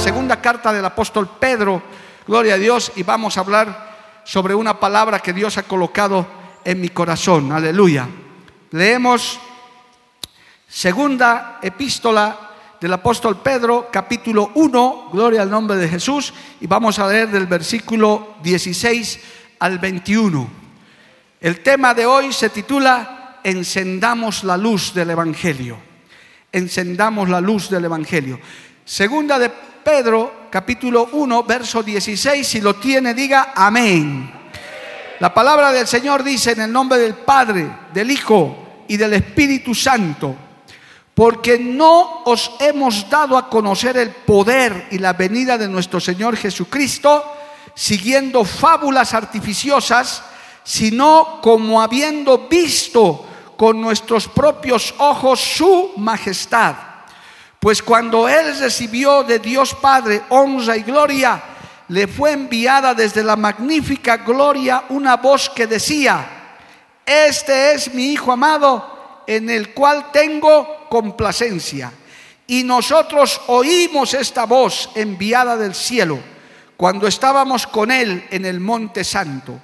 Segunda carta del apóstol Pedro, gloria a Dios, y vamos a hablar sobre una palabra que Dios ha colocado en mi corazón, aleluya. Leemos segunda epístola del apóstol Pedro, capítulo 1, gloria al nombre de Jesús, y vamos a leer del versículo 16 al 21. El tema de hoy se titula Encendamos la luz del Evangelio. Encendamos la luz del Evangelio. Segunda de Pedro, capítulo 1, verso 16, si lo tiene, diga amén. La palabra del Señor dice en el nombre del Padre, del Hijo y del Espíritu Santo, porque no os hemos dado a conocer el poder y la venida de nuestro Señor Jesucristo, siguiendo fábulas artificiosas, sino como habiendo visto con nuestros propios ojos su majestad. Pues cuando Él recibió de Dios Padre honra y gloria, le fue enviada desde la magnífica gloria una voz que decía, este es mi Hijo amado, en el cual tengo complacencia. Y nosotros oímos esta voz enviada del cielo cuando estábamos con Él en el Monte Santo.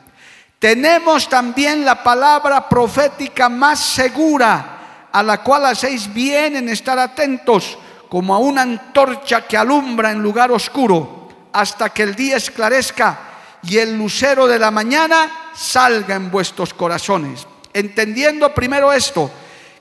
Tenemos también la palabra profética más segura, a la cual hacéis bien en estar atentos como a una antorcha que alumbra en lugar oscuro, hasta que el día esclarezca y el lucero de la mañana salga en vuestros corazones. Entendiendo primero esto,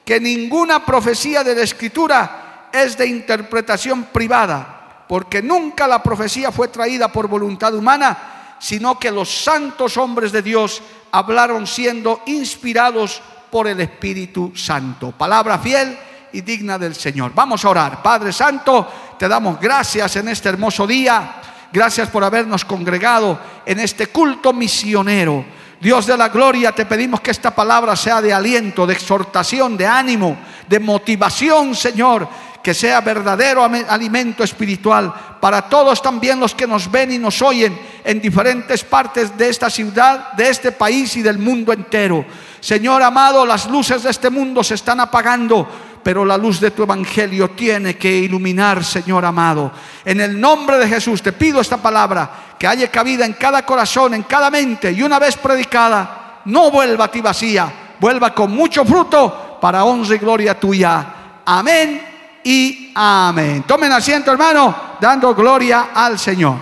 que ninguna profecía de la Escritura es de interpretación privada, porque nunca la profecía fue traída por voluntad humana, sino que los santos hombres de Dios hablaron siendo inspirados por el Espíritu Santo. Palabra fiel y digna del Señor. Vamos a orar. Padre Santo, te damos gracias en este hermoso día. Gracias por habernos congregado en este culto misionero. Dios de la gloria, te pedimos que esta palabra sea de aliento, de exhortación, de ánimo, de motivación, Señor, que sea verdadero alimento espiritual para todos también los que nos ven y nos oyen en diferentes partes de esta ciudad, de este país y del mundo entero. Señor amado, las luces de este mundo se están apagando pero la luz de tu evangelio tiene que iluminar, Señor amado. En el nombre de Jesús te pido esta palabra, que haya cabida en cada corazón, en cada mente, y una vez predicada, no vuelva a ti vacía, vuelva con mucho fruto para honra y gloria tuya. Amén y amén. Tomen asiento, hermano, dando gloria al Señor.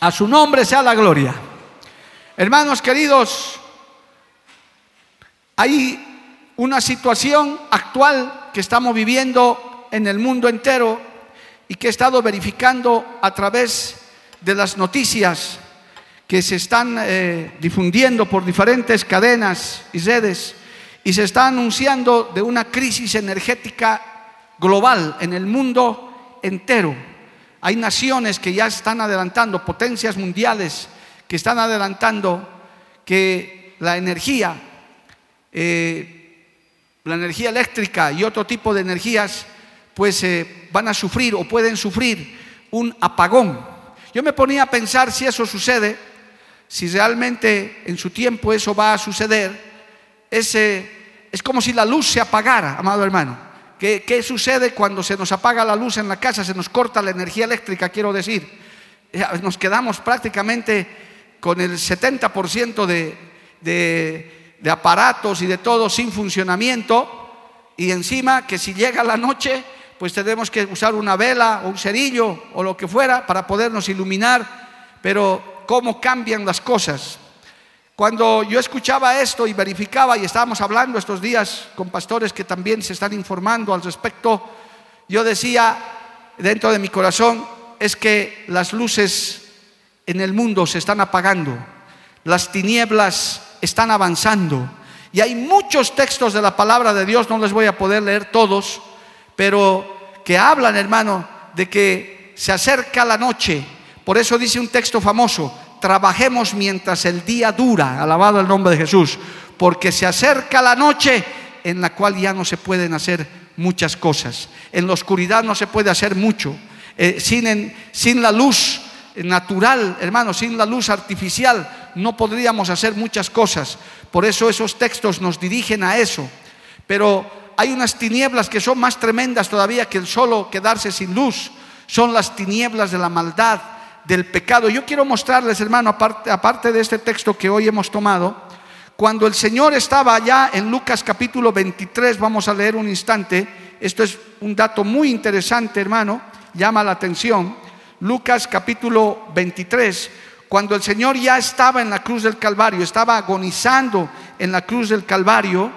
A su nombre sea la gloria. Hermanos queridos, hay una situación actual que estamos viviendo en el mundo entero y que he estado verificando a través de las noticias que se están eh, difundiendo por diferentes cadenas y redes y se está anunciando de una crisis energética global en el mundo entero. Hay naciones que ya están adelantando, potencias mundiales que están adelantando que la energía eh, la energía eléctrica y otro tipo de energías, pues eh, van a sufrir o pueden sufrir un apagón. Yo me ponía a pensar si eso sucede, si realmente en su tiempo eso va a suceder, ese, es como si la luz se apagara, amado hermano. ¿Qué, ¿Qué, sucede cuando se nos apaga la luz en la casa, se nos corta la energía eléctrica, quiero decir? Nos quedamos prácticamente con el 70% de, de de aparatos y de todo sin funcionamiento y encima que si llega la noche pues tenemos que usar una vela o un cerillo o lo que fuera para podernos iluminar, pero cómo cambian las cosas. Cuando yo escuchaba esto y verificaba y estábamos hablando estos días con pastores que también se están informando al respecto, yo decía dentro de mi corazón es que las luces en el mundo se están apagando las tinieblas están avanzando. Y hay muchos textos de la palabra de Dios, no les voy a poder leer todos, pero que hablan, hermano, de que se acerca la noche. Por eso dice un texto famoso, trabajemos mientras el día dura, alabado el nombre de Jesús, porque se acerca la noche en la cual ya no se pueden hacer muchas cosas. En la oscuridad no se puede hacer mucho. Eh, sin, sin la luz natural, hermano, sin la luz artificial, no podríamos hacer muchas cosas. Por eso esos textos nos dirigen a eso. Pero hay unas tinieblas que son más tremendas todavía que el solo quedarse sin luz. Son las tinieblas de la maldad, del pecado. Yo quiero mostrarles, hermano, aparte, aparte de este texto que hoy hemos tomado, cuando el Señor estaba allá en Lucas capítulo 23, vamos a leer un instante, esto es un dato muy interesante, hermano, llama la atención. Lucas capítulo 23, cuando el Señor ya estaba en la cruz del Calvario, estaba agonizando en la cruz del Calvario,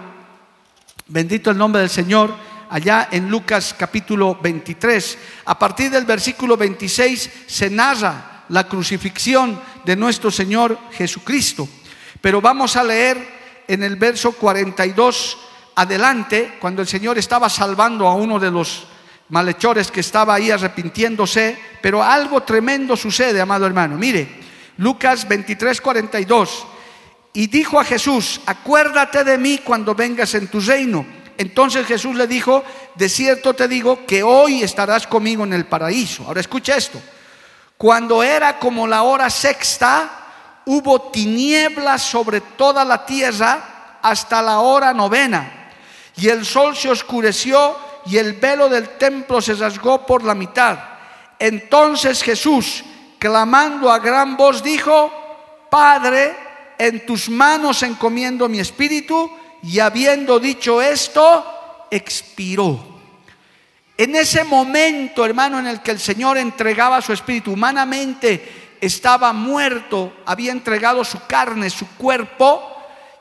bendito el nombre del Señor, allá en Lucas capítulo 23. A partir del versículo 26 se narra la crucifixión de nuestro Señor Jesucristo. Pero vamos a leer en el verso 42 adelante, cuando el Señor estaba salvando a uno de los malhechores que estaba ahí arrepintiéndose, pero algo tremendo sucede, amado hermano. Mire, Lucas 23, 42. Y dijo a Jesús, acuérdate de mí cuando vengas en tu reino. Entonces Jesús le dijo, de cierto te digo que hoy estarás conmigo en el paraíso. Ahora escucha esto. Cuando era como la hora sexta, hubo tinieblas sobre toda la tierra hasta la hora novena. Y el sol se oscureció y el velo del templo se rasgó por la mitad. Entonces Jesús, clamando a gran voz, dijo, Padre, en tus manos encomiendo mi espíritu y habiendo dicho esto, expiró. En ese momento, hermano, en el que el Señor entregaba su espíritu, humanamente estaba muerto, había entregado su carne, su cuerpo,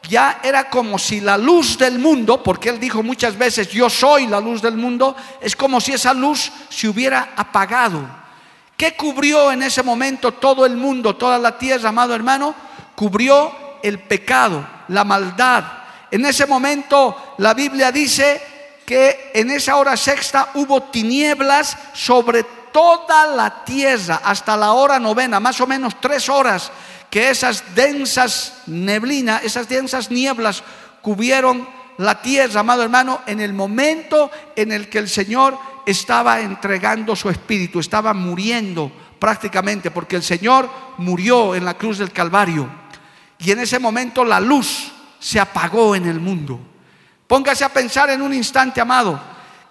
ya era como si la luz del mundo, porque él dijo muchas veces, yo soy la luz del mundo, es como si esa luz se hubiera apagado. ¿Qué cubrió en ese momento todo el mundo, toda la tierra, amado hermano? Cubrió el pecado, la maldad, en ese momento la Biblia dice que en esa hora sexta hubo tinieblas sobre toda la tierra hasta la hora novena, más o menos tres horas, que esas densas neblinas, esas densas nieblas cubrieron la tierra, amado hermano, en el momento en el que el Señor estaba entregando su espíritu, estaba muriendo prácticamente, porque el Señor murió en la cruz del Calvario. Y en ese momento la luz se apagó en el mundo. Póngase a pensar en un instante, amado,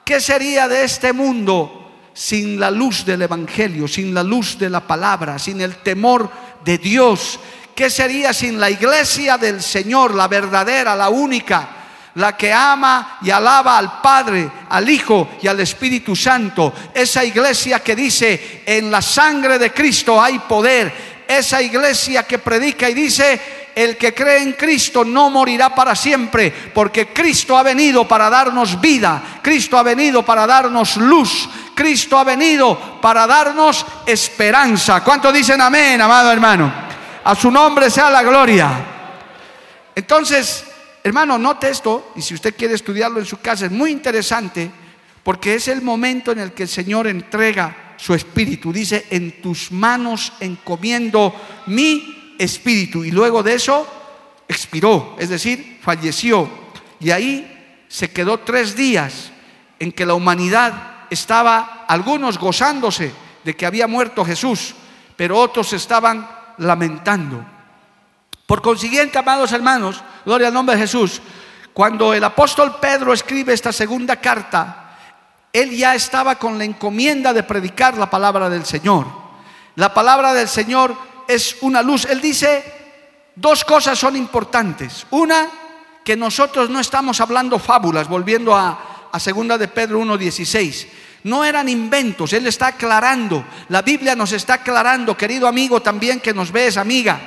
¿qué sería de este mundo sin la luz del Evangelio, sin la luz de la palabra, sin el temor de Dios? ¿Qué sería sin la iglesia del Señor, la verdadera, la única? la que ama y alaba al Padre, al Hijo y al Espíritu Santo. Esa iglesia que dice, en la sangre de Cristo hay poder. Esa iglesia que predica y dice, el que cree en Cristo no morirá para siempre, porque Cristo ha venido para darnos vida, Cristo ha venido para darnos luz, Cristo ha venido para darnos esperanza. ¿Cuántos dicen amén, amado hermano? A su nombre sea la gloria. Entonces, hermano, note esto, y si usted quiere estudiarlo en su casa, es muy interesante, porque es el momento en el que el Señor entrega su espíritu. Dice, en tus manos encomiendo mi espíritu y luego de eso expiró, es decir, falleció. Y ahí se quedó tres días en que la humanidad estaba, algunos gozándose de que había muerto Jesús, pero otros estaban lamentando. Por consiguiente, amados hermanos, gloria al nombre de Jesús, cuando el apóstol Pedro escribe esta segunda carta, él ya estaba con la encomienda de predicar la palabra del Señor. La palabra del Señor es una luz. Él dice, dos cosas son importantes. Una, que nosotros no estamos hablando fábulas, volviendo a, a segunda de Pedro 1.16. No eran inventos, Él está aclarando. La Biblia nos está aclarando, querido amigo también que nos ves, amiga.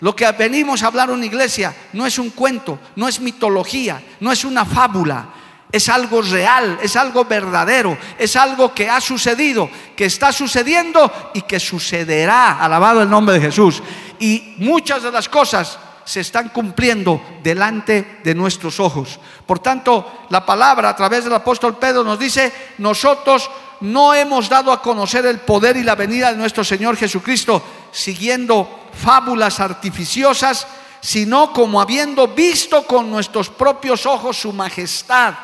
Lo que venimos a hablar en una iglesia no es un cuento, no es mitología, no es una fábula es algo real, es algo verdadero, es algo que ha sucedido, que está sucediendo y que sucederá, alabado el nombre de Jesús. y muchas de las cosas se están cumpliendo delante de nuestros ojos. Por tanto, la palabra a través del apóstol Pedro nos dice, nosotros no hemos dado a conocer el poder y la venida de nuestro Señor Jesucristo siguiendo fábulas artificiosas, sino como habiendo visto con nuestros propios ojos su majestad.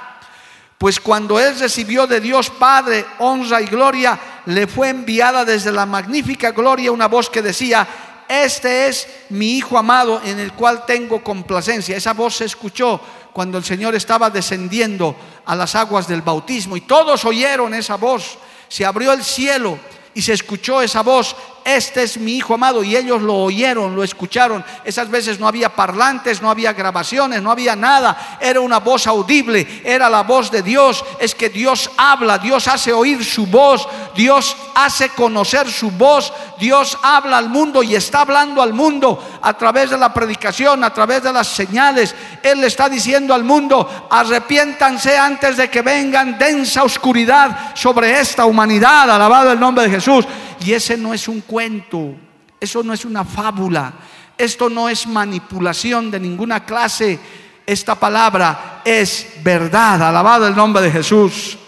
Pues cuando Él recibió de Dios Padre honra y gloria, le fue enviada desde la magnífica gloria una voz que decía, este es mi Hijo amado en el cual tengo complacencia. Esa voz se escuchó cuando el Señor estaba descendiendo a las aguas del bautismo y todos oyeron esa voz. Se abrió el cielo y se escuchó esa voz este es mi hijo amado. Y ellos lo oyeron, lo escucharon. Esas veces no había parlantes, no había grabaciones, no había nada. Era una voz audible, era la voz de Dios. Es que Dios habla, Dios hace oír su voz, Dios hace conocer su voz, Dios habla al mundo y está hablando al mundo a través de la predicación, a través de las señales. Él le está diciendo al mundo, arrepiéntanse antes de que vengan densa oscuridad sobre esta humanidad. Alabado el nombre de Jesús. Y ese no es un cuento, eso no es una fábula, esto no es manipulación de ninguna clase. Esta palabra es verdad, alabado el nombre de Jesús.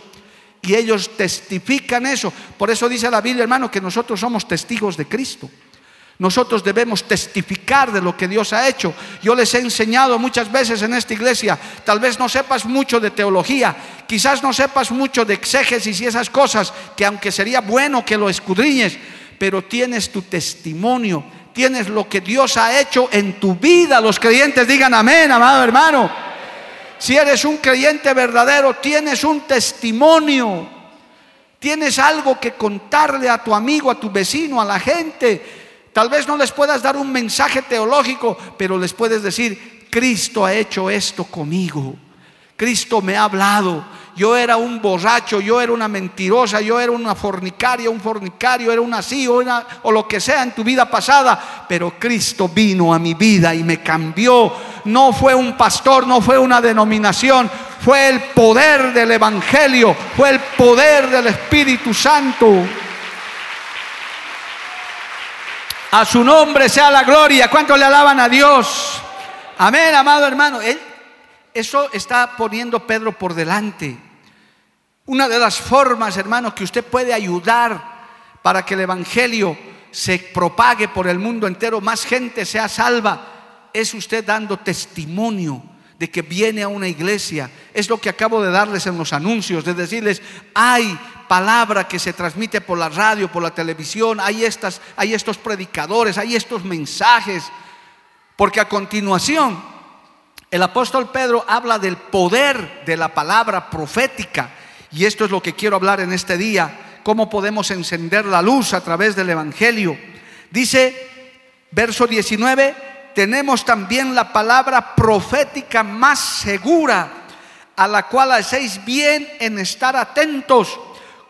Y ellos testifican eso. Por eso dice la Biblia, hermano, que nosotros somos testigos de Cristo. Nosotros debemos testificar de lo que Dios ha hecho. Yo les he enseñado muchas veces en esta iglesia, tal vez no sepas mucho de teología, quizás no sepas mucho de exégesis y esas cosas, que aunque sería bueno que lo escudriñes, pero tienes tu testimonio, tienes lo que Dios ha hecho en tu vida. Los creyentes digan amén, amado hermano. Si eres un creyente verdadero, tienes un testimonio, tienes algo que contarle a tu amigo, a tu vecino, a la gente Tal vez no les puedas dar un mensaje teológico, pero les puedes decir, Cristo ha hecho esto conmigo. Cristo me ha hablado. Yo era un borracho, yo era una mentirosa, yo era una fornicaria, un fornicario, era una así o, o lo que sea en tu vida pasada. Pero Cristo vino a mi vida y me cambió. No fue un pastor, no fue una denominación, fue el poder del Evangelio, fue el poder del Espíritu Santo. A su nombre sea la gloria. ¿Cuánto le alaban a Dios? Amén, amado hermano. eso está poniendo Pedro por delante. Una de las formas, hermano, que usted puede ayudar para que el Evangelio se propague por el mundo entero, más gente sea salva, es usted dando testimonio de que viene a una iglesia. Es lo que acabo de darles en los anuncios, de decirles, hay palabra que se transmite por la radio, por la televisión, hay, estas, hay estos predicadores, hay estos mensajes. Porque a continuación, el apóstol Pedro habla del poder de la palabra profética. Y esto es lo que quiero hablar en este día, cómo podemos encender la luz a través del Evangelio. Dice, verso 19, tenemos también la palabra profética más segura, a la cual hacéis bien en estar atentos,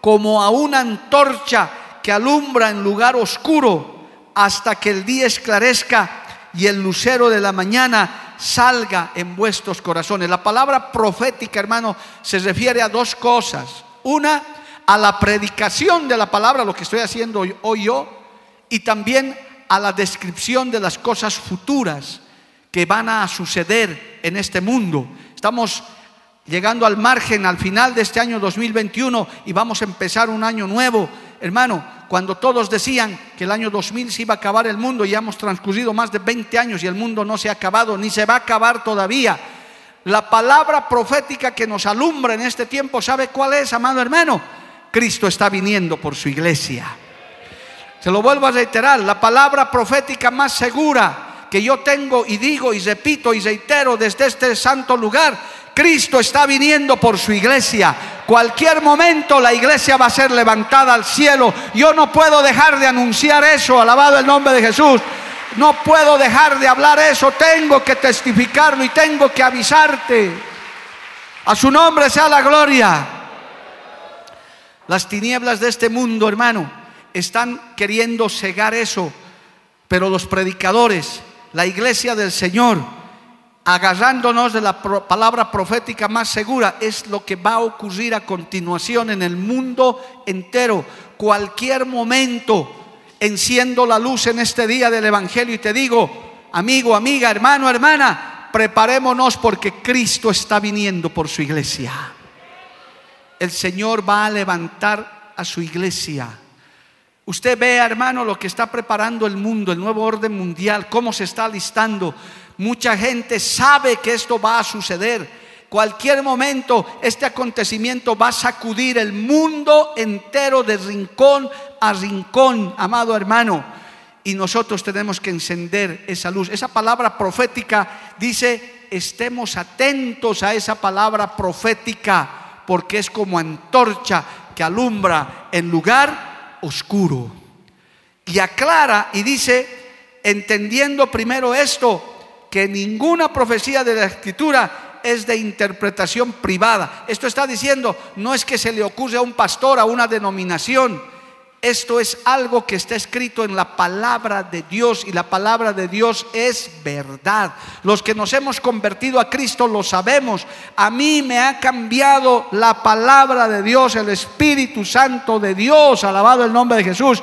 como a una antorcha que alumbra en lugar oscuro, hasta que el día esclarezca y el lucero de la mañana salga en vuestros corazones. La palabra profética, hermano, se refiere a dos cosas. Una, a la predicación de la palabra, lo que estoy haciendo hoy yo, y también a la descripción de las cosas futuras que van a suceder en este mundo. Estamos llegando al margen, al final de este año 2021 y vamos a empezar un año nuevo. Hermano, cuando todos decían que el año 2000 se iba a acabar el mundo, ya hemos transcurrido más de 20 años y el mundo no se ha acabado, ni se va a acabar todavía. La palabra profética que nos alumbra en este tiempo, ¿sabe cuál es, amado hermano? Cristo está viniendo por su iglesia. Se lo vuelvo a reiterar, la palabra profética más segura que yo tengo y digo y repito y reitero desde este santo lugar, Cristo está viniendo por su iglesia. Cualquier momento la iglesia va a ser levantada al cielo. Yo no puedo dejar de anunciar eso, alabado el nombre de Jesús. No puedo dejar de hablar eso, tengo que testificarlo y tengo que avisarte. A su nombre sea la gloria. Las tinieblas de este mundo, hermano, están queriendo cegar eso, pero los predicadores, la iglesia del Señor, agarrándonos de la palabra profética más segura, es lo que va a ocurrir a continuación en el mundo entero. Cualquier momento enciendo la luz en este día del Evangelio y te digo, amigo, amiga, hermano, hermana, preparémonos porque Cristo está viniendo por su iglesia. El Señor va a levantar a su iglesia. Usted ve, hermano, lo que está preparando el mundo, el nuevo orden mundial, cómo se está listando. Mucha gente sabe que esto va a suceder. Cualquier momento este acontecimiento va a sacudir el mundo entero de rincón a rincón, amado hermano. Y nosotros tenemos que encender esa luz. Esa palabra profética dice, estemos atentos a esa palabra profética, porque es como antorcha que alumbra en lugar oscuro. Y aclara y dice, entendiendo primero esto, que ninguna profecía de la escritura es de interpretación privada. Esto está diciendo, no es que se le ocurre a un pastor, a una denominación. Esto es algo que está escrito en la palabra de Dios y la palabra de Dios es verdad. Los que nos hemos convertido a Cristo lo sabemos. A mí me ha cambiado la palabra de Dios, el Espíritu Santo de Dios, alabado el nombre de Jesús.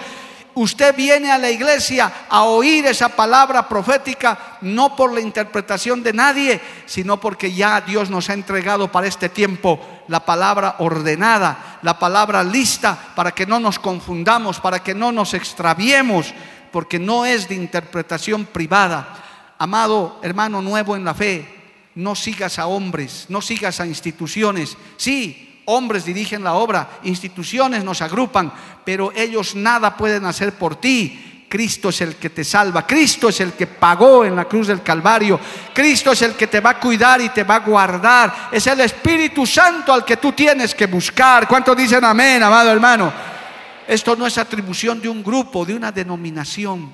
Usted viene a la iglesia a oír esa palabra profética no por la interpretación de nadie, sino porque ya Dios nos ha entregado para este tiempo la palabra ordenada, la palabra lista para que no nos confundamos, para que no nos extraviemos, porque no es de interpretación privada. Amado hermano nuevo en la fe, no sigas a hombres, no sigas a instituciones. Sí, hombres dirigen la obra, instituciones nos agrupan, pero ellos nada pueden hacer por ti. Cristo es el que te salva, Cristo es el que pagó en la cruz del Calvario, Cristo es el que te va a cuidar y te va a guardar, es el Espíritu Santo al que tú tienes que buscar. ¿Cuántos dicen amén, amado hermano? Esto no es atribución de un grupo, de una denominación.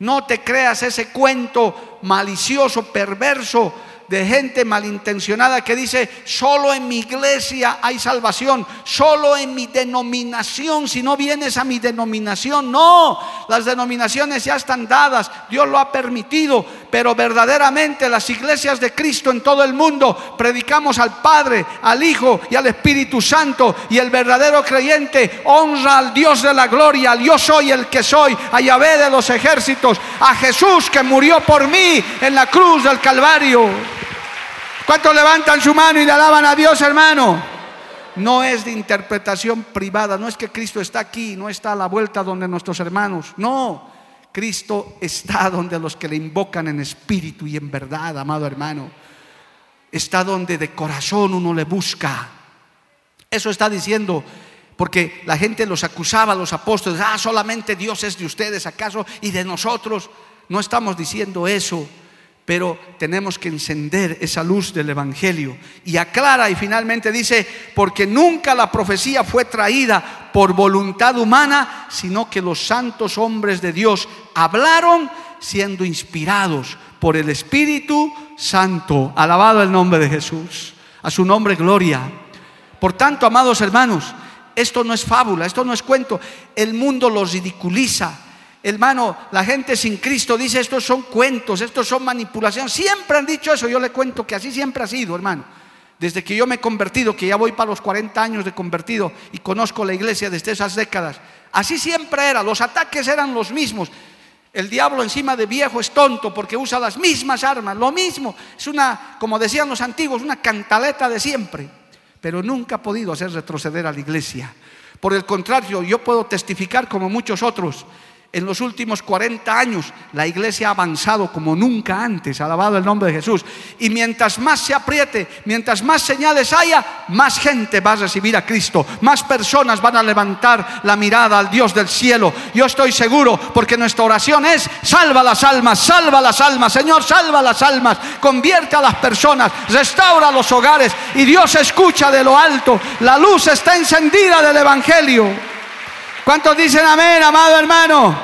No te creas ese cuento malicioso, perverso de gente malintencionada que dice, solo en mi iglesia hay salvación, solo en mi denominación, si no vienes a mi denominación, no, las denominaciones ya están dadas, Dios lo ha permitido, pero verdaderamente las iglesias de Cristo en todo el mundo predicamos al Padre, al Hijo y al Espíritu Santo y el verdadero creyente honra al Dios de la gloria, al yo soy el que soy, a Yahvé de los ejércitos, a Jesús que murió por mí en la cruz del Calvario. ¿Cuántos levantan su mano y le alaban a Dios, hermano? No es de interpretación privada, no es que Cristo está aquí, no está a la vuelta donde nuestros hermanos, no. Cristo está donde los que le invocan en espíritu y en verdad, amado hermano. Está donde de corazón uno le busca. Eso está diciendo, porque la gente los acusaba, los apóstoles, ah, solamente Dios es de ustedes, acaso, y de nosotros. No estamos diciendo eso pero tenemos que encender esa luz del Evangelio. Y aclara y finalmente dice, porque nunca la profecía fue traída por voluntad humana, sino que los santos hombres de Dios hablaron siendo inspirados por el Espíritu Santo. Alabado el nombre de Jesús. A su nombre gloria. Por tanto, amados hermanos, esto no es fábula, esto no es cuento. El mundo los ridiculiza Hermano, la gente sin Cristo dice, estos son cuentos, estos son manipulaciones. Siempre han dicho eso, yo le cuento que así siempre ha sido, hermano. Desde que yo me he convertido, que ya voy para los 40 años de convertido y conozco la iglesia desde esas décadas, así siempre era, los ataques eran los mismos. El diablo encima de viejo es tonto porque usa las mismas armas, lo mismo. Es una, como decían los antiguos, una cantaleta de siempre, pero nunca ha podido hacer retroceder a la iglesia. Por el contrario, yo puedo testificar como muchos otros en los últimos 40 años la iglesia ha avanzado como nunca antes, alabado el nombre de Jesús. Y mientras más se apriete, mientras más señales haya, más gente va a recibir a Cristo, más personas van a levantar la mirada al Dios del cielo. Yo estoy seguro porque nuestra oración es, salva las almas, salva las almas, Señor, salva las almas, convierte a las personas, restaura los hogares y Dios escucha de lo alto. La luz está encendida del Evangelio. ¿Cuántos dicen amén, amado hermano?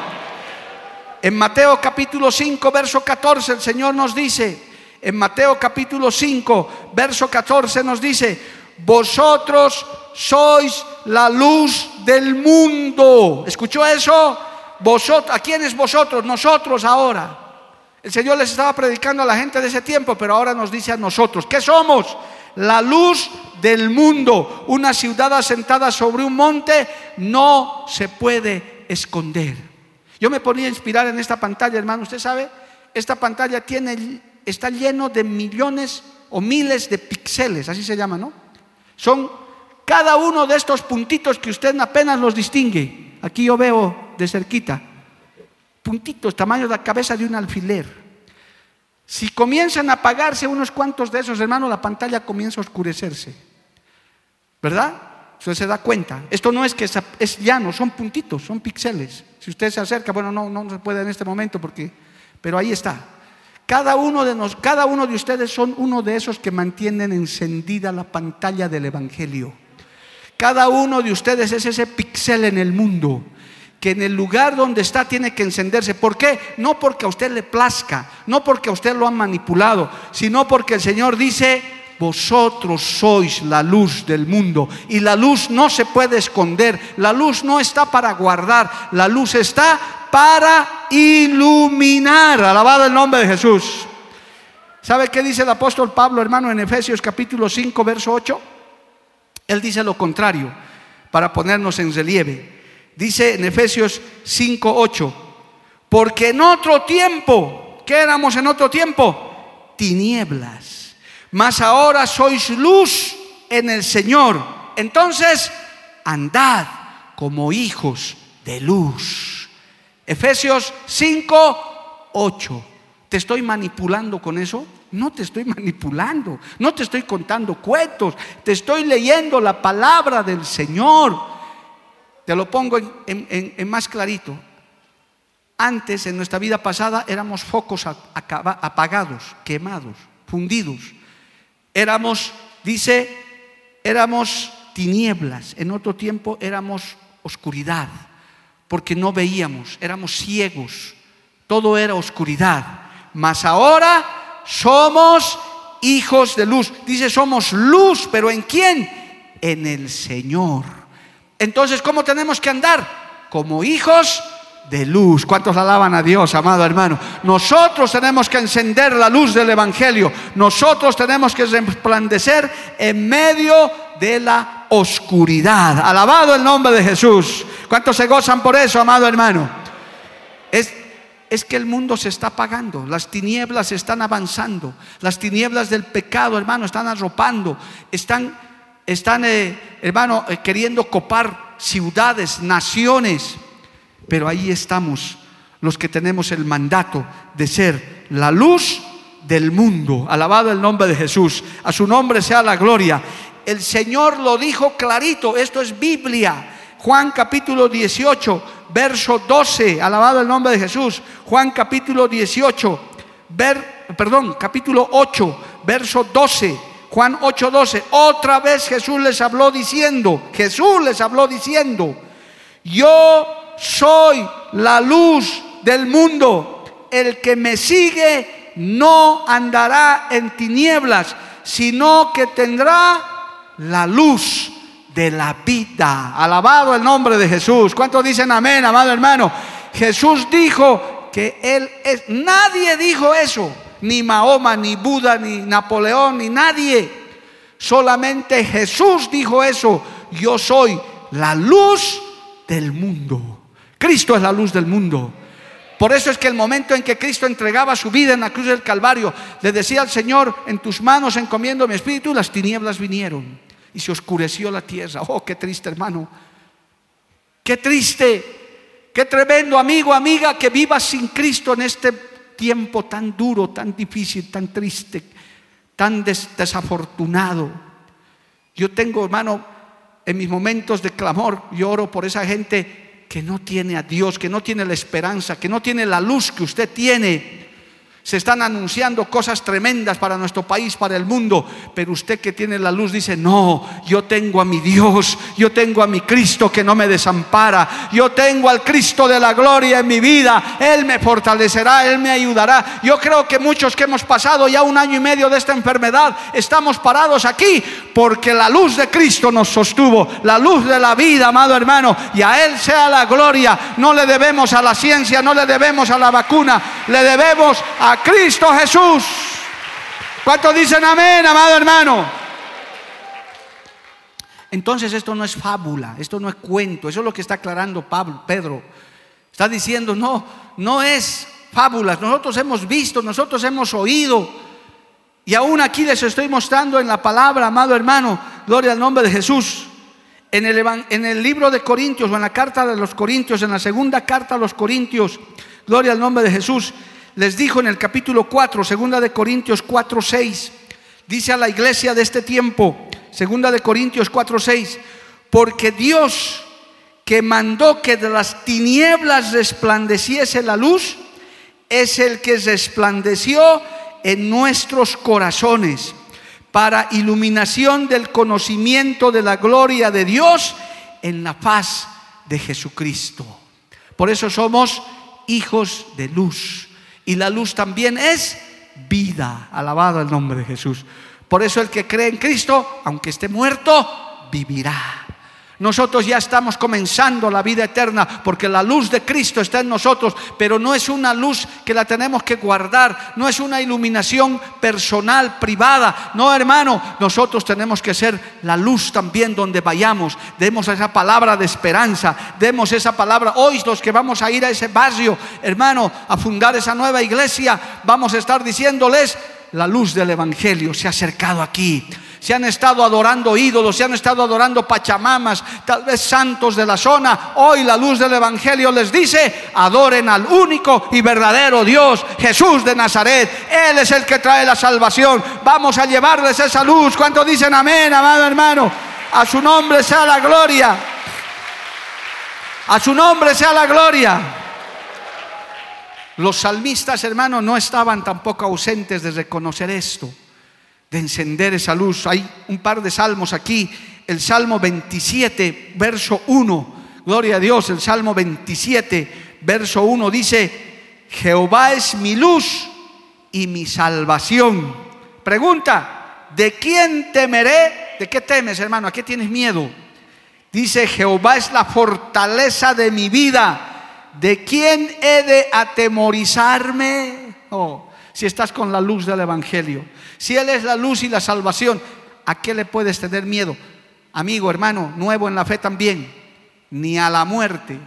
En Mateo capítulo 5, verso 14, el Señor nos dice, en Mateo capítulo 5, verso 14 nos dice, vosotros sois la luz del mundo. ¿Escuchó eso? Vosotros, ¿a quiénes vosotros? Nosotros ahora. El Señor les estaba predicando a la gente de ese tiempo, pero ahora nos dice a nosotros, ¿qué somos? La luz del mundo. Una ciudad asentada sobre un monte no se puede esconder. Yo me ponía a inspirar en esta pantalla, hermano. Usted sabe, esta pantalla tiene, está lleno de millones o miles de píxeles, así se llama, ¿no? Son cada uno de estos puntitos que usted apenas los distingue. Aquí yo veo de cerquita puntitos, tamaño de la cabeza de un alfiler. Si comienzan a apagarse unos cuantos de esos, hermano, la pantalla comienza a oscurecerse. ¿Verdad? Usted se da cuenta. Esto no es que es llano, son puntitos, son píxeles. Si usted se acerca, bueno, no, no se puede en este momento porque, pero ahí está. Cada uno de nos, cada uno de ustedes son uno de esos que mantienen encendida la pantalla del evangelio. Cada uno de ustedes es ese píxel en el mundo que en el lugar donde está tiene que encenderse. ¿Por qué? No porque a usted le plazca, no porque a usted lo han manipulado, sino porque el Señor dice, vosotros sois la luz del mundo y la luz no se puede esconder, la luz no está para guardar, la luz está para iluminar. Alabado el nombre de Jesús. ¿Sabe qué dice el apóstol Pablo, hermano, en Efesios capítulo 5, verso 8? Él dice lo contrario, para ponernos en relieve. Dice en Efesios 5:8, porque en otro tiempo, ¿qué éramos en otro tiempo? Tinieblas. Mas ahora sois luz en el Señor. Entonces, andad como hijos de luz. Efesios 5:8. ¿Te estoy manipulando con eso? No te estoy manipulando, no te estoy contando cuentos, te estoy leyendo la palabra del Señor. Te lo pongo en, más clarito. Antes, en nuestra vida pasada, éramos focos apagados, quemados, fundidos. Éramos, dice, éramos tinieblas. En otro tiempo éramos oscuridad, porque no veíamos, éramos ciegos. Todo era oscuridad. Mas ahora somos hijos de luz. Dice, somos luz, pero ¿en quién? En el Señor. Entonces, ¿cómo tenemos que andar? Como hijos de luz. ¿Cuántos alaban a Dios, amado hermano? Nosotros tenemos que encender la luz del Evangelio. Nosotros tenemos que resplandecer en medio de la oscuridad. Alabado el nombre de Jesús. ¿Cuántos se gozan por eso, amado hermano? Es, es que el mundo se está apagando, las tinieblas están avanzando, las tinieblas del pecado, hermano, están arropando, están están, eh, hermano, eh, queriendo copar ciudades, naciones, pero ahí estamos los que tenemos el mandato de ser la luz del mundo. Alabado el nombre de Jesús. A su nombre sea la gloria. El Señor lo dijo clarito, esto es Biblia. Juan capítulo 18, verso 12. Alabado el nombre de Jesús. Juan capítulo 18, ver, perdón, capítulo 8, verso 12. Juan 8:12, otra vez Jesús les habló diciendo, Jesús les habló diciendo, yo soy la luz del mundo, el que me sigue no andará en tinieblas, sino que tendrá la luz de la vida. Alabado el nombre de Jesús. ¿Cuántos dicen amén, amado hermano? Jesús dijo que Él es, nadie dijo eso ni Mahoma, ni Buda, ni Napoleón, ni nadie. Solamente Jesús dijo eso. Yo soy la luz del mundo. Cristo es la luz del mundo. Por eso es que el momento en que Cristo entregaba su vida en la cruz del Calvario, le decía al Señor, en tus manos encomiendo mi espíritu, las tinieblas vinieron y se oscureció la tierra. Oh, qué triste hermano. Qué triste, qué tremendo amigo, amiga, que viva sin Cristo en este tiempo tan duro, tan difícil, tan triste, tan desafortunado. Yo tengo, hermano, en mis momentos de clamor, lloro por esa gente que no tiene a Dios, que no tiene la esperanza, que no tiene la luz que usted tiene. Se están anunciando cosas tremendas para nuestro país, para el mundo, pero usted que tiene la luz dice, no, yo tengo a mi Dios, yo tengo a mi Cristo que no me desampara, yo tengo al Cristo de la gloria en mi vida, Él me fortalecerá, Él me ayudará. Yo creo que muchos que hemos pasado ya un año y medio de esta enfermedad, estamos parados aquí porque la luz de Cristo nos sostuvo, la luz de la vida, amado hermano, y a Él sea la gloria. No le debemos a la ciencia, no le debemos a la vacuna, le debemos a Cristo Jesús. ¿Cuántos dicen amén, amado hermano? Entonces esto no es fábula, esto no es cuento, eso es lo que está aclarando Pablo, Pedro. Está diciendo, no, no es fábulas, nosotros hemos visto, nosotros hemos oído. Y aún aquí les estoy mostrando en la palabra, amado hermano, gloria al nombre de Jesús. En el, en el libro de Corintios o en la carta de los Corintios, en la segunda carta a los Corintios, gloria al nombre de Jesús, les dijo en el capítulo 4, segunda de Corintios 4, 6, dice a la iglesia de este tiempo, segunda de Corintios 4, 6, porque Dios que mandó que de las tinieblas resplandeciese la luz, es el que resplandeció en nuestros corazones para iluminación del conocimiento de la gloria de Dios en la paz de Jesucristo. Por eso somos hijos de luz. Y la luz también es vida. Alabado el nombre de Jesús. Por eso el que cree en Cristo, aunque esté muerto, vivirá. Nosotros ya estamos comenzando la vida eterna porque la luz de Cristo está en nosotros, pero no es una luz que la tenemos que guardar, no es una iluminación personal, privada. No, hermano, nosotros tenemos que ser la luz también donde vayamos. Demos esa palabra de esperanza, demos esa palabra. Hoy los que vamos a ir a ese barrio, hermano, a fundar esa nueva iglesia, vamos a estar diciéndoles, la luz del Evangelio se ha acercado aquí se han estado adorando ídolos, se han estado adorando pachamamas, tal vez santos de la zona. Hoy la luz del Evangelio les dice, adoren al único y verdadero Dios, Jesús de Nazaret. Él es el que trae la salvación. Vamos a llevarles esa luz. ¿Cuántos dicen amén, amado hermano? A su nombre sea la gloria. A su nombre sea la gloria. Los salmistas, hermanos, no estaban tampoco ausentes de reconocer esto de encender esa luz. Hay un par de salmos aquí. El Salmo 27, verso 1. Gloria a Dios. El Salmo 27, verso 1 dice, Jehová es mi luz y mi salvación. Pregunta, ¿de quién temeré? ¿De qué temes, hermano? ¿A qué tienes miedo? Dice, Jehová es la fortaleza de mi vida. ¿De quién he de atemorizarme? Oh, si estás con la luz del Evangelio. Si Él es la luz y la salvación, ¿a qué le puedes tener miedo? Amigo, hermano, nuevo en la fe también, ni a la muerte.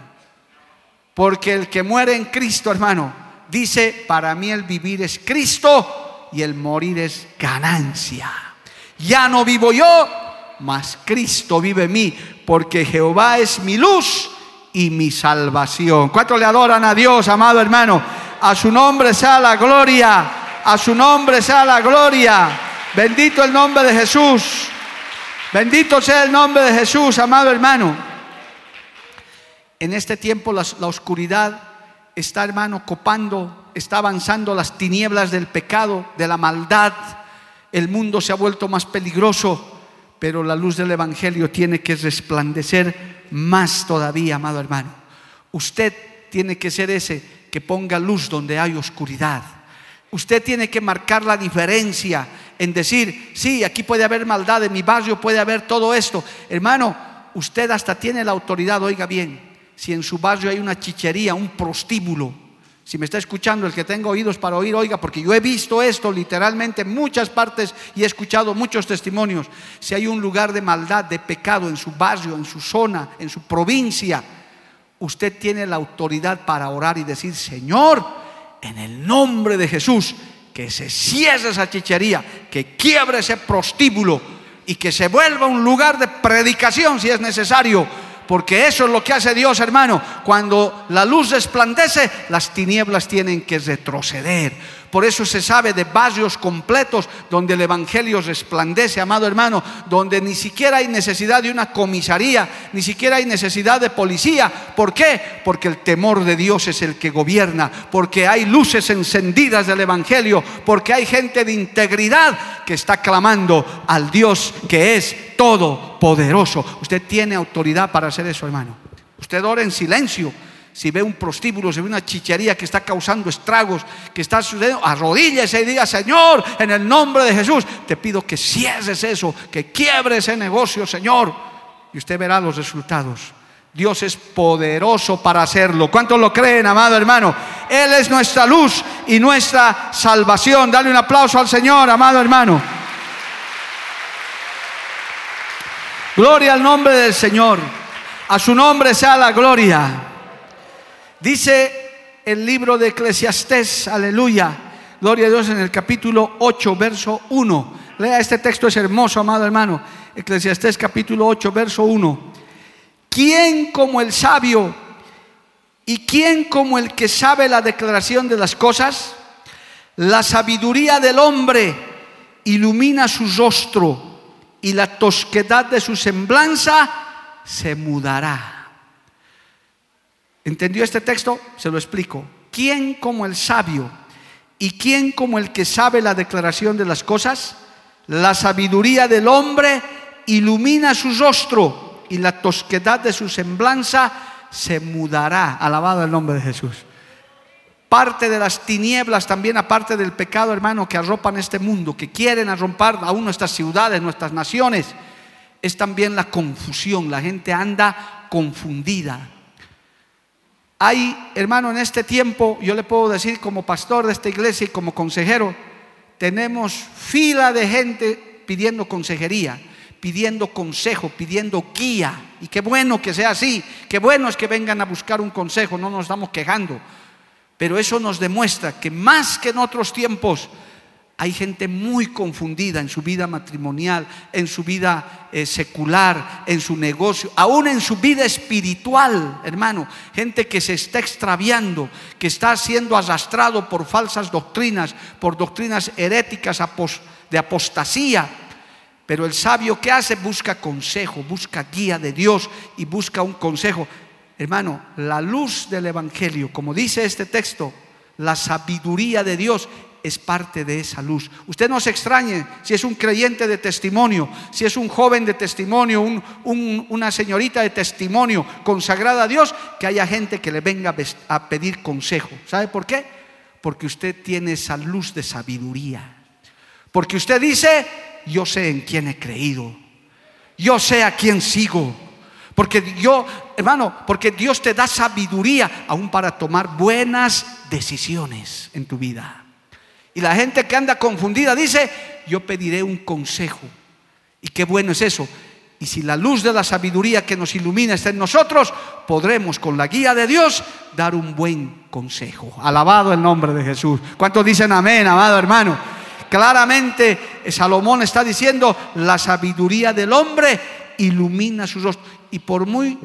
Porque el que muere en Cristo, hermano, dice, para mí el vivir es Cristo y el morir es ganancia. Ya no vivo yo, mas Cristo vive en mí, porque Jehová es mi luz y mi salvación. ¿Cuántos le adoran a Dios, amado hermano? A su nombre sea la gloria a su nombre sea la gloria. Bendito el nombre de Jesús. Bendito sea el nombre de Jesús, amado hermano. En este tiempo la, la oscuridad está, hermano, copando, está avanzando las tinieblas del pecado, de la maldad. El mundo se ha vuelto más peligroso, pero la luz del Evangelio tiene que resplandecer más todavía, amado hermano. Usted tiene que ser ese que ponga luz donde hay oscuridad. Usted tiene que marcar la diferencia en decir, sí, aquí puede haber maldad, en mi barrio puede haber todo esto. Hermano, usted hasta tiene la autoridad, oiga bien, si en su barrio hay una chichería, un prostíbulo, si me está escuchando el que tenga oídos para oír, oiga, porque yo he visto esto literalmente en muchas partes y he escuchado muchos testimonios. Si hay un lugar de maldad, de pecado en su barrio, en su zona, en su provincia, usted tiene la autoridad para orar y decir, Señor, en el nombre de Jesús, que se cierre esa chichería, que quiebre ese prostíbulo y que se vuelva un lugar de predicación si es necesario. Porque eso es lo que hace Dios, hermano. Cuando la luz resplandece, las tinieblas tienen que retroceder. Por eso se sabe de barrios completos donde el Evangelio resplandece, amado hermano, donde ni siquiera hay necesidad de una comisaría, ni siquiera hay necesidad de policía. ¿Por qué? Porque el temor de Dios es el que gobierna, porque hay luces encendidas del Evangelio, porque hay gente de integridad que está clamando al Dios que es todopoderoso. Usted tiene autoridad para hacer eso, hermano. Usted ora en silencio si ve un prostíbulo, si ve una chichería que está causando estragos, que está sucediendo, arrodíllese y diga, Señor, en el nombre de Jesús, te pido que cierres eso, que quiebre ese negocio, Señor. Y usted verá los resultados. Dios es poderoso para hacerlo. ¿Cuántos lo creen, amado hermano? Él es nuestra luz y nuestra salvación. Dale un aplauso al Señor, amado hermano. Gloria al nombre del Señor. A su nombre sea la gloria. Dice el libro de Eclesiastés, aleluya, gloria a Dios en el capítulo 8, verso 1. Lea este texto, es hermoso, amado hermano. Eclesiastés capítulo 8, verso 1. ¿Quién como el sabio y quién como el que sabe la declaración de las cosas? La sabiduría del hombre ilumina su rostro y la tosquedad de su semblanza se mudará. ¿Entendió este texto? Se lo explico. ¿Quién como el sabio y quién como el que sabe la declaración de las cosas? La sabiduría del hombre ilumina su rostro y la tosquedad de su semblanza se mudará. Alabado el nombre de Jesús. Parte de las tinieblas también, aparte del pecado, hermano, que arropan este mundo, que quieren arropar aún nuestras ciudades, nuestras naciones, es también la confusión. La gente anda confundida. Hay, hermano, en este tiempo, yo le puedo decir como pastor de esta iglesia y como consejero, tenemos fila de gente pidiendo consejería, pidiendo consejo, pidiendo guía. Y qué bueno que sea así, qué bueno es que vengan a buscar un consejo, no nos estamos quejando. Pero eso nos demuestra que más que en otros tiempos, hay gente muy confundida en su vida matrimonial, en su vida eh, secular, en su negocio, aún en su vida espiritual, hermano. Gente que se está extraviando, que está siendo arrastrado por falsas doctrinas, por doctrinas heréticas de apostasía. Pero el sabio que hace busca consejo, busca guía de Dios y busca un consejo. Hermano, la luz del Evangelio, como dice este texto, la sabiduría de Dios es parte de esa luz. Usted no se extrañe si es un creyente de testimonio, si es un joven de testimonio, una señorita de testimonio consagrada a Dios, que haya gente que le venga a pedir consejo. ¿Sabe por qué? Porque usted tiene esa luz de sabiduría. Porque usted dice, yo sé en quién he creído, yo sé a quién sigo. Porque yo, hermano, porque Dios te da sabiduría aún para tomar buenas decisiones en tu vida. Y la gente que anda confundida dice, yo pediré un consejo. Y qué bueno es eso. Y si la luz de la sabiduría que nos ilumina está en nosotros, podremos con la guía de Dios dar un buen consejo. Alabado el nombre de Jesús. ¿Cuántos dicen amén, amado hermano? Claramente Salomón está diciendo, la sabiduría del hombre ilumina sus rostro. Y por muy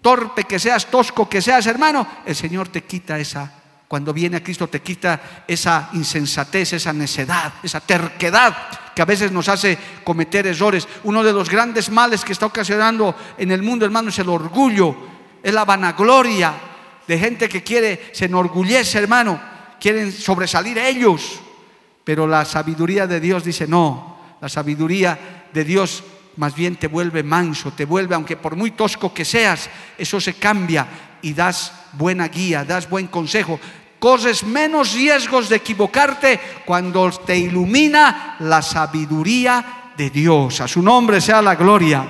torpe que seas, tosco que seas, hermano, el Señor te quita esa cuando viene a Cristo te quita esa insensatez, esa necedad, esa terquedad que a veces nos hace cometer errores. Uno de los grandes males que está ocasionando en el mundo, hermano, es el orgullo, es la vanagloria de gente que quiere, se enorgullece, hermano, quieren sobresalir ellos. Pero la sabiduría de Dios dice, no, la sabiduría de Dios más bien te vuelve manso, te vuelve, aunque por muy tosco que seas, eso se cambia y das buena guía, das buen consejo. Corres menos riesgos de equivocarte cuando te ilumina la sabiduría de Dios. A su nombre sea la gloria.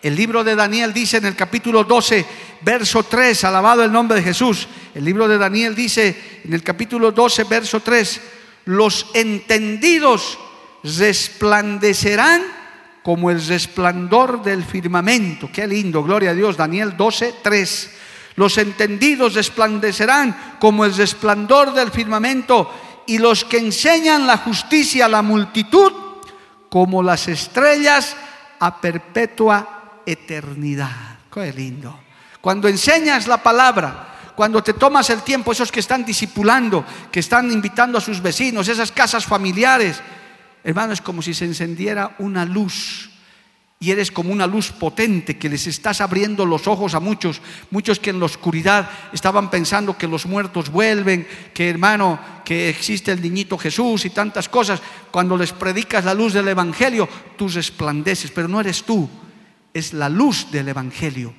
El libro de Daniel dice en el capítulo 12, verso 3, alabado el nombre de Jesús. El libro de Daniel dice en el capítulo 12, verso 3, los entendidos resplandecerán como el resplandor del firmamento. Qué lindo, gloria a Dios. Daniel 12, 3. Los entendidos resplandecerán como el resplandor del firmamento y los que enseñan la justicia a la multitud como las estrellas a perpetua eternidad. Qué lindo. Cuando enseñas la palabra, cuando te tomas el tiempo, esos que están discipulando, que están invitando a sus vecinos, esas casas familiares, hermano, es como si se encendiera una luz y eres como una luz potente que les estás abriendo los ojos a muchos, muchos que en la oscuridad estaban pensando que los muertos vuelven, que hermano, que existe el niñito Jesús y tantas cosas. Cuando les predicas la luz del Evangelio, tú resplandeces, pero no eres tú, es la luz del Evangelio.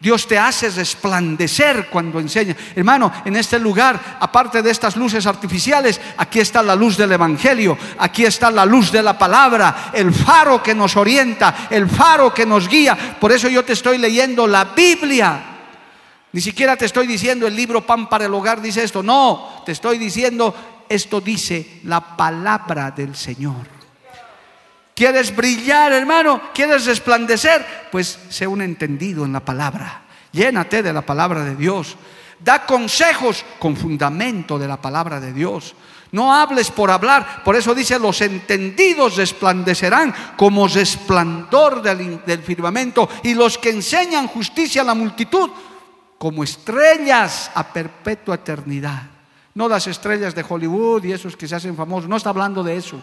Dios te hace resplandecer cuando enseña. Hermano, en este lugar, aparte de estas luces artificiales, aquí está la luz del Evangelio, aquí está la luz de la palabra, el faro que nos orienta, el faro que nos guía. Por eso yo te estoy leyendo la Biblia. Ni siquiera te estoy diciendo el libro Pan para el Hogar dice esto. No, te estoy diciendo, esto dice la palabra del Señor. ¿Quieres brillar, hermano? ¿Quieres resplandecer? Pues sé un entendido en la palabra. Llénate de la palabra de Dios. Da consejos con fundamento de la palabra de Dios. No hables por hablar. Por eso dice, los entendidos resplandecerán como resplandor del, del, firmamento y los que enseñan justicia a la multitud como estrellas a perpetua eternidad. No las estrellas de Hollywood y esos que se hacen famosos. No está hablando de eso.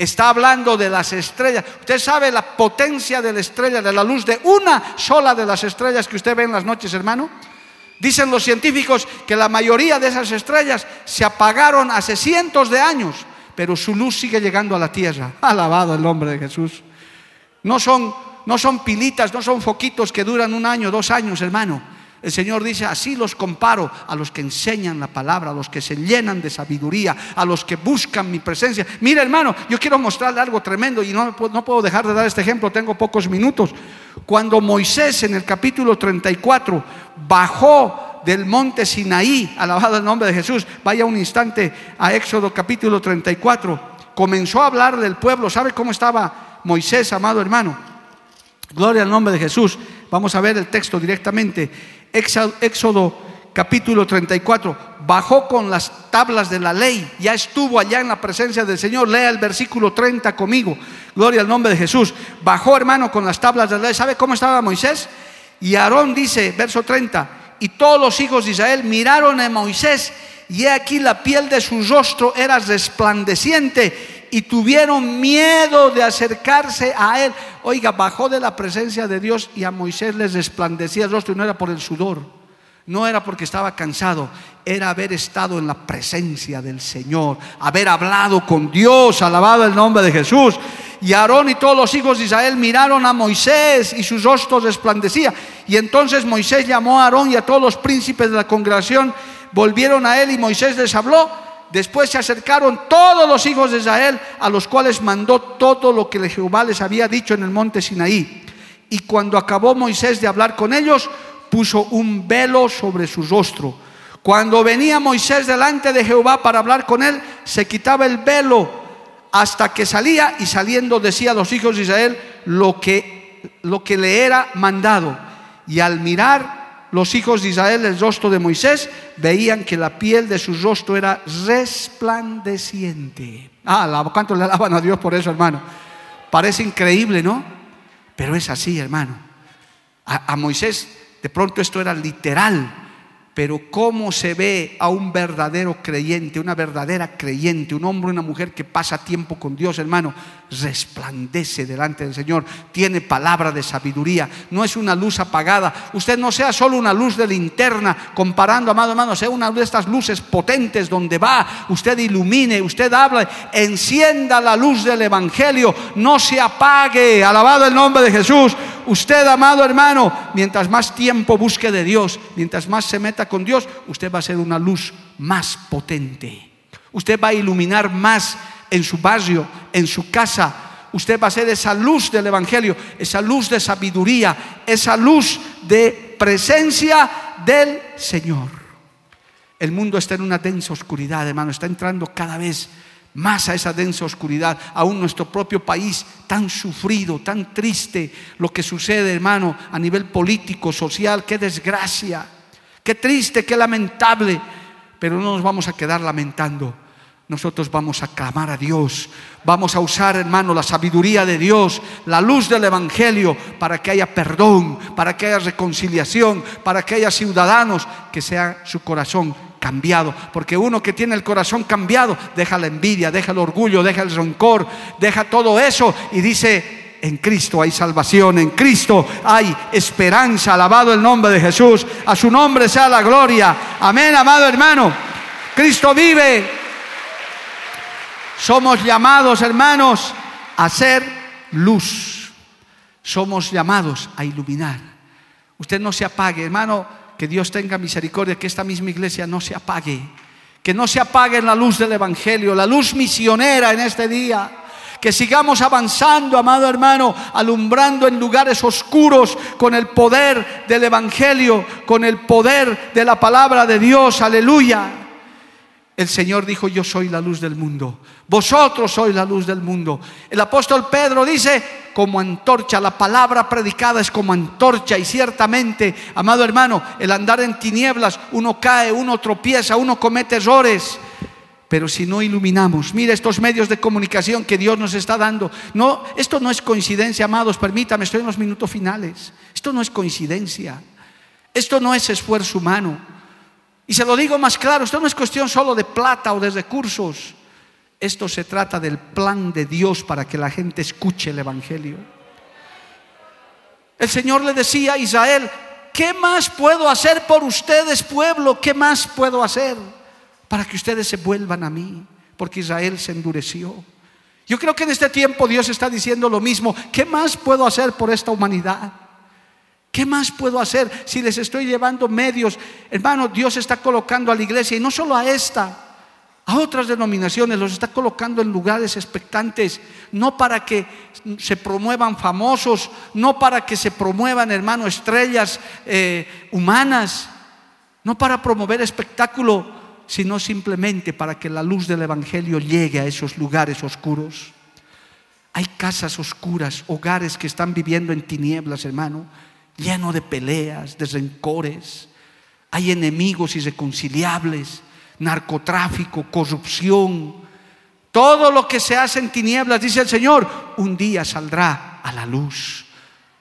Está hablando de las estrellas. Usted sabe la potencia de la estrella, de la luz de una sola de las estrellas que usted ve en las noches, hermano. Dicen los científicos que la mayoría de esas estrellas se apagaron hace cientos de años, pero su luz sigue llegando a la tierra. Alabado el nombre de Jesús. No son, no son pilitas, no son foquitos que duran un año, dos años, hermano. El Señor dice, así los comparo a los que enseñan la palabra, a los que se llenan de sabiduría, a los que buscan mi presencia. Mira hermano, yo quiero mostrarle algo tremendo y no, no puedo dejar de dar este ejemplo, tengo pocos minutos. Cuando Moisés en el capítulo 34 bajó del monte Sinaí, alabado el nombre de Jesús, vaya un instante a Éxodo capítulo 34, comenzó a hablar del pueblo. ¿Sabe cómo estaba Moisés, amado hermano? Gloria al nombre de Jesús. Vamos a ver el texto directamente. Éxodo capítulo 34, bajó con las tablas de la ley, ya estuvo allá en la presencia del Señor. Lea el versículo 30 conmigo. Gloria al nombre de Jesús. Bajó, hermano, con las tablas de la ley. ¿Sabe cómo estaba Moisés? Y Aarón dice, verso 30, y todos los hijos de Israel miraron a Moisés, y he aquí la piel de su rostro era resplandeciente, y tuvieron miedo de acercarse a él. Oiga, bajó de la presencia de Dios y a Moisés les resplandecía el rostro y no era por el sudor, no era porque estaba cansado, era haber estado en la presencia del Señor, haber hablado con Dios, alabado el nombre de Jesús. Y Aarón y todos los hijos de Israel miraron a Moisés y sus rostros resplandecía. Y entonces Moisés llamó a Aarón y a todos los príncipes de la congregación, volvieron a él y Moisés les habló Después se acercaron todos los hijos de Israel, a los cuales mandó todo lo que Jehová les había dicho en el monte Sinaí. Y cuando acabó Moisés de hablar con ellos, puso un velo sobre su rostro. Cuando venía Moisés delante de Jehová para hablar con él, se quitaba el velo hasta que salía y saliendo decía a los hijos de Israel lo que, lo que le era mandado. Y al mirar los hijos de Israel el rostro de Moisés, veían que la piel de su rostro era resplandeciente. Ah, ¿cuánto le alaban a Dios por eso, hermano? Parece increíble, ¿no? Pero es así, hermano. A, Moisés, de pronto esto era literal. Pero cómo se ve a un verdadero creyente, una verdadera creyente, un hombre, una mujer que pasa tiempo con Dios, hermano, resplandece delante del Señor, tiene palabra de sabiduría, no es una luz apagada. Usted no sea solo una luz de linterna, comparando, amado hermano, sea una de estas luces potentes donde va, usted ilumine, usted habla, encienda la luz del Evangelio, no se apague, alabado el nombre de Jesús. Usted, amado hermano, mientras más tiempo busque de Dios, mientras más se meta con Dios, usted va a ser una luz más potente. Usted va a iluminar más en su barrio, en su casa. Usted va a ser esa luz del Evangelio, esa luz de sabiduría, esa luz de presencia del Señor. El mundo está en una densa oscuridad, hermano, está entrando cada vez más a esa densa oscuridad, aún nuestro propio país tan sufrido, tan triste, lo que sucede, hermano, a nivel político, social, qué desgracia, qué triste, qué lamentable, pero no nos vamos a quedar lamentando. Nosotros vamos a clamar a Dios, vamos a usar, hermano, la sabiduría de Dios, la luz del Evangelio, para que haya perdón, para que haya reconciliación, para que haya ciudadanos que sea su corazón cambiado. Porque uno que tiene el corazón cambiado deja la envidia, deja el orgullo, deja el rencor, deja todo eso y dice, en Cristo hay salvación, en Cristo hay esperanza. Alabado el nombre de Jesús. A su nombre sea la gloria. Amén, amado hermano. Cristo vive. Somos llamados, hermanos, a ser luz. Somos llamados a iluminar. Usted no se apague, hermano que Dios tenga misericordia, que esta misma iglesia no se apague, que no se apague la luz del Evangelio, la luz misionera en este día. Que sigamos avanzando, amado hermano, alumbrando en lugares oscuros con el poder del Evangelio, con el poder de la palabra de Dios. Aleluya. El Señor dijo, yo soy la luz del mundo. Vosotros sois la luz del mundo. El apóstol Pedro dice, como antorcha. La palabra predicada es como antorcha y ciertamente, amado hermano, el andar en tinieblas, uno cae, uno tropieza, uno comete errores. Pero si no iluminamos, mira estos medios de comunicación que Dios nos está dando. No, esto no es coincidencia, amados, permítame, estoy en los minutos finales. Esto no es coincidencia. Esto no es esfuerzo humano. Y se lo digo más claro, esto no es cuestión solo de plata o de recursos. Esto se trata del plan de Dios para que la gente escuche el Evangelio. El Señor le decía a Israel, ¿qué más puedo hacer por ustedes, pueblo? ¿Qué más puedo hacer? para que ustedes se vuelvan a mí, porque Israel se endureció. Yo creo que en este tiempo Dios está diciendo lo mismo. ¿Qué más puedo hacer por esta humanidad? ¿Qué más puedo hacer si les estoy llevando medios? Hermano, Dios está colocando a la iglesia y no solo a esta, a otras denominaciones, los está colocando en lugares expectantes, no para que se promuevan famosos, no para que se promuevan, hermano, estrellas eh, humanas, no para promover espectáculo sino simplemente para que la luz del Evangelio llegue a esos lugares oscuros. Hay casas oscuras, hogares que están viviendo en tinieblas, hermano, lleno de peleas, de rencores. Hay enemigos irreconciliables, narcotráfico, corrupción. Todo lo que se hace en tinieblas, dice el Señor, un día saldrá a la luz.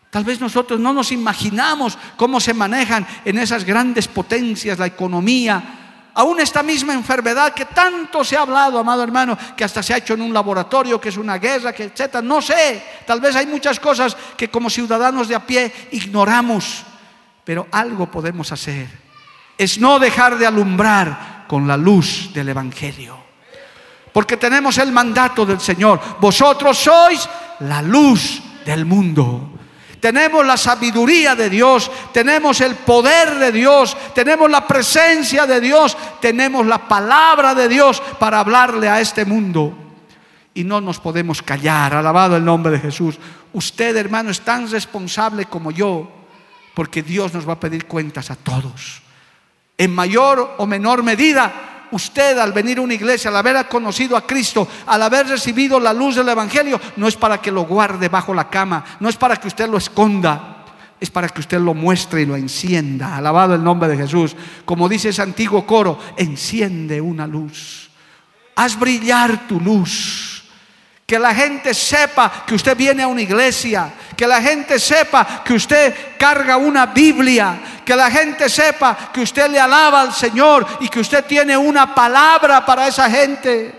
Tal vez nosotros no nos imaginamos cómo se manejan en esas grandes potencias la economía, aún esta misma enfermedad que tanto se ha hablado, amado hermano, que hasta se ha hecho en un laboratorio, que es una guerra, que etcétera. No sé, tal vez hay muchas cosas que como ciudadanos de a pie ignoramos, pero algo podemos hacer. Es no dejar de alumbrar con la luz del Evangelio. Porque tenemos el mandato del Señor. Vosotros sois la luz del mundo tenemos la sabiduría de Dios, tenemos el poder de Dios, tenemos la presencia de Dios, tenemos la palabra de Dios para hablarle a este mundo. Y no nos podemos callar, alabado el nombre de Jesús. Usted, hermano, es tan responsable como yo, porque Dios nos va a pedir cuentas a todos. En mayor o menor medida, usted al venir a una iglesia, al haber conocido a Cristo, al haber recibido la luz del Evangelio, no es para que lo guarde bajo la cama, no es para que usted lo esconda, es para que usted lo muestre y lo encienda. Alabado el nombre de Jesús. Como dice ese antiguo coro, enciende una luz. Haz brillar tu luz. Que la gente sepa que usted viene a una iglesia. Que la gente sepa que usted carga una Biblia. Que la gente sepa que usted le alaba al Señor y que usted tiene una palabra para esa gente.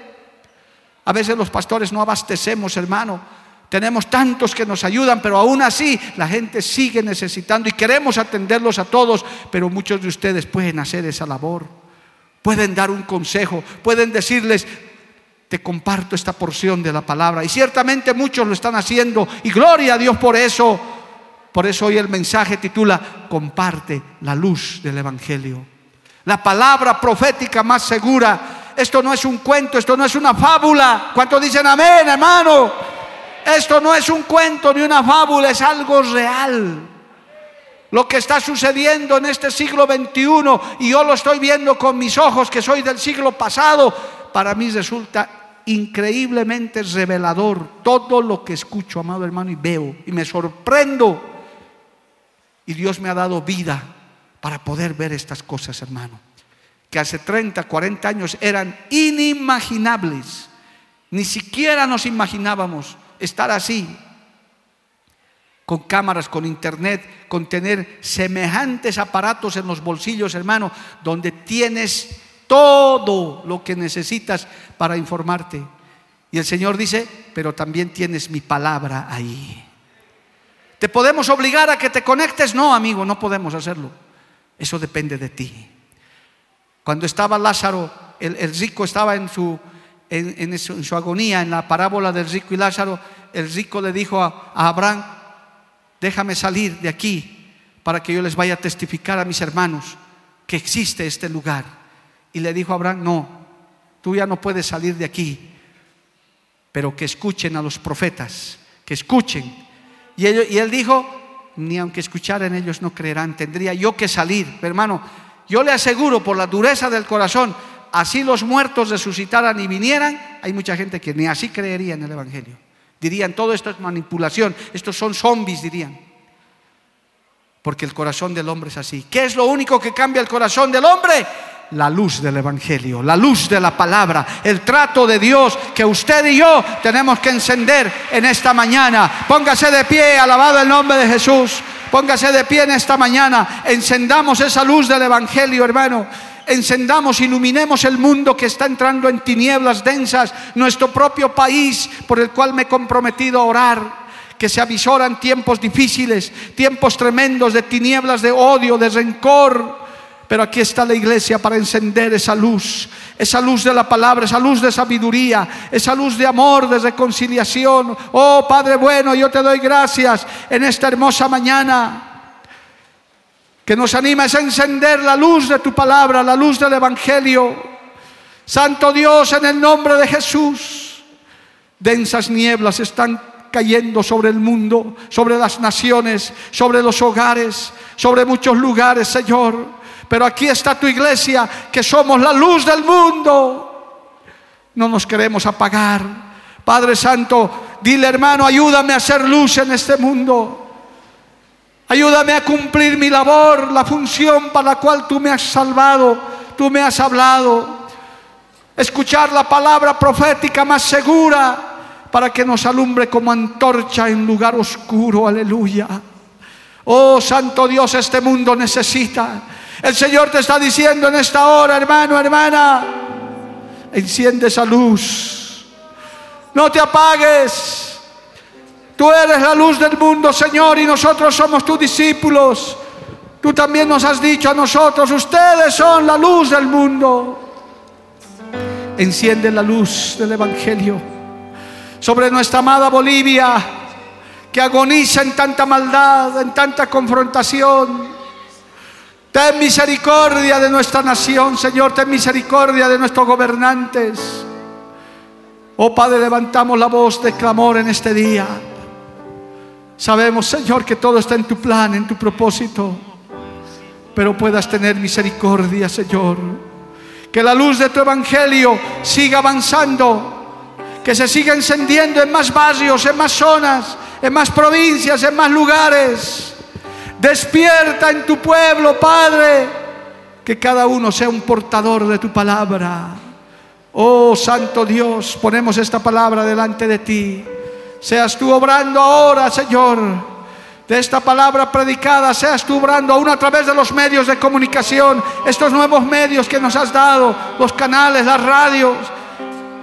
A veces los pastores no abastecemos, hermano. Tenemos tantos que nos ayudan, pero aún así la gente sigue necesitando y queremos atenderlos a todos, pero muchos de ustedes pueden hacer esa labor. Pueden dar un consejo, pueden decirles, te comparto esta porción de la palabra. Y ciertamente muchos lo están haciendo y gloria a Dios por eso. Por eso hoy el mensaje titula Comparte la luz del Evangelio. La palabra profética más segura. Esto no es un cuento, esto no es una fábula. ¿Cuántos dicen amén, hermano? Esto no es un cuento ni una fábula, es algo real. Lo que está sucediendo en este siglo XXI, y yo lo estoy viendo con mis ojos, que soy del siglo pasado, para mí resulta increíblemente revelador todo lo que escucho, amado hermano, y veo y me sorprendo. Y Dios me ha dado vida para poder ver estas cosas, hermano, que hace 30, 40 años eran inimaginables. Ni siquiera nos imaginábamos estar así, con cámaras, con internet, con tener semejantes aparatos en los bolsillos, hermano, donde tienes todo lo que necesitas para informarte. Y el Señor dice, pero también tienes mi palabra ahí. ¿Te podemos obligar a que te conectes? No, amigo, no podemos hacerlo. Eso depende de ti. Cuando estaba Lázaro, el, rico estaba en su, en, su, agonía, en la parábola del rico y Lázaro, el rico le dijo a Abraham, déjame salir de aquí para que yo les vaya a testificar a mis hermanos que existe este lugar. Y le dijo a Abraham, no, tú ya no puedes salir de aquí, pero que escuchen a los profetas, que escuchen. Y, él dijo, ni aunque escucharan ellos no creerán, tendría yo que salir. Hermano, yo le aseguro por la dureza del corazón, así los muertos resucitaran y vinieran, hay mucha gente que ni así creería en el Evangelio. Dirían, todo esto es manipulación, estos son zombies, dirían. Porque el corazón del hombre es así. ¿Qué es lo único que cambia el corazón del hombre? La luz del Evangelio, la luz de la palabra, el trato de Dios que usted y yo tenemos que encender en esta mañana. Póngase de pie, alabado el nombre de Jesús. Póngase de pie en esta mañana. Encendamos esa luz del Evangelio, hermano encendamos, iluminemos el mundo que está entrando en tinieblas densas, nuestro propio país por el cual me he comprometido a orar que se avisoran tiempos difíciles, tiempos tremendos de tinieblas, de odio, de rencor. Pero aquí está la iglesia para encender esa luz, esa luz de la palabra, esa luz de sabiduría, esa luz de amor, de reconciliación. Oh Padre bueno, yo te doy gracias en esta hermosa mañana que nos animes a encender la luz de tu palabra, la luz del Evangelio. Santo Dios, en el nombre de Jesús, densas nieblas están cayendo sobre el mundo, sobre las naciones, sobre los hogares, sobre muchos lugares, Señor. Pero aquí está tu iglesia, que somos la luz del mundo. No nos queremos apagar. Padre Santo, dile hermano, ayúdame a hacer luz en este mundo. Ayúdame a cumplir mi labor, la función para la cual tú me has salvado, tú me has hablado. Escuchar la palabra profética más segura para que nos alumbre como antorcha en lugar oscuro. Aleluya. Oh Santo Dios, este mundo necesita. El Señor te está diciendo en esta hora, hermano, hermana, enciende esa luz. No te apagues. Tú eres la luz del mundo, Señor, y nosotros somos tus discípulos. Tú también nos has dicho a nosotros, ustedes son la luz del mundo. Enciende la luz del Evangelio sobre nuestra amada Bolivia, que agoniza en tanta maldad, en tanta confrontación. Ten misericordia de nuestra nación, Señor, ten misericordia de nuestros gobernantes. Oh Padre, levantamos la voz de clamor en este día. Sabemos, Señor, que todo está en tu plan, en tu propósito, pero puedas tener misericordia, Señor. Que la luz de tu evangelio siga avanzando, que se siga encendiendo en más barrios, en más zonas, en más provincias, en más lugares. Despierta en tu pueblo, Padre, que cada uno sea un portador de tu palabra. Oh Santo Dios, ponemos esta palabra delante de ti. Seas tú obrando ahora, Señor, de esta palabra predicada, seas tú obrando aún a través de los medios de comunicación, estos nuevos medios que nos has dado, los canales, las radios,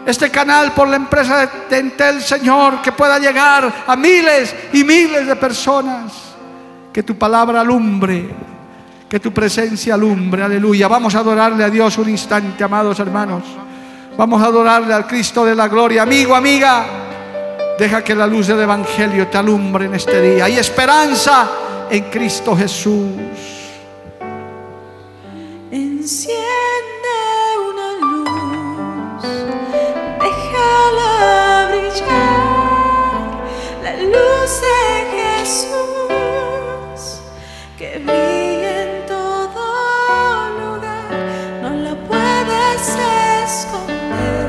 este canal por la empresa de Entel, Señor, que pueda llegar a miles y miles de personas. Que tu palabra alumbre, que tu presencia alumbre, aleluya. Vamos a adorarle a Dios un instante, amados hermanos. Vamos a adorarle al Cristo de la gloria. Amigo, amiga. Deja que la luz del Evangelio te alumbre en este día. Hay esperanza en Cristo Jesús. Enciende una luz, déjala brillar, la luz